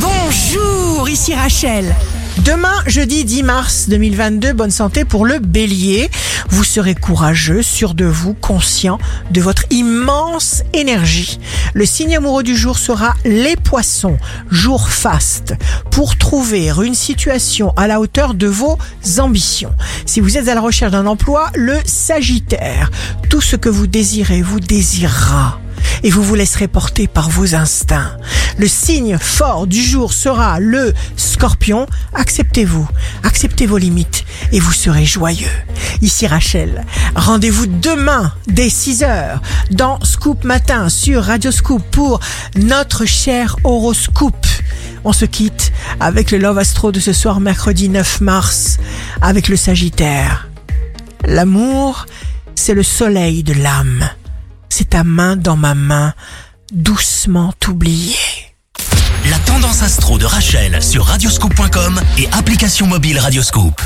Bonjour, ici Rachel. Demain, jeudi 10 mars 2022, bonne santé pour le bélier. Vous serez courageux, sûr de vous, conscient de votre immense énergie. Le signe amoureux du jour sera les poissons, jour faste, pour trouver une situation à la hauteur de vos ambitions. Si vous êtes à la recherche d'un emploi, le sagittaire, tout ce que vous désirez vous désirera et vous vous laisserez porter par vos instincts. Le signe fort du jour sera le scorpion. Acceptez-vous, acceptez vos limites et vous serez joyeux. Ici Rachel, rendez-vous demain dès 6h dans Scoop Matin sur Radio Scoop pour notre cher horoscope. On se quitte avec le Love Astro de ce soir mercredi 9 mars avec le Sagittaire. L'amour, c'est le soleil de l'âme c'est ta main dans ma main, doucement oubliée. La tendance astro de Rachel sur radioscope.com et application mobile Radioscope.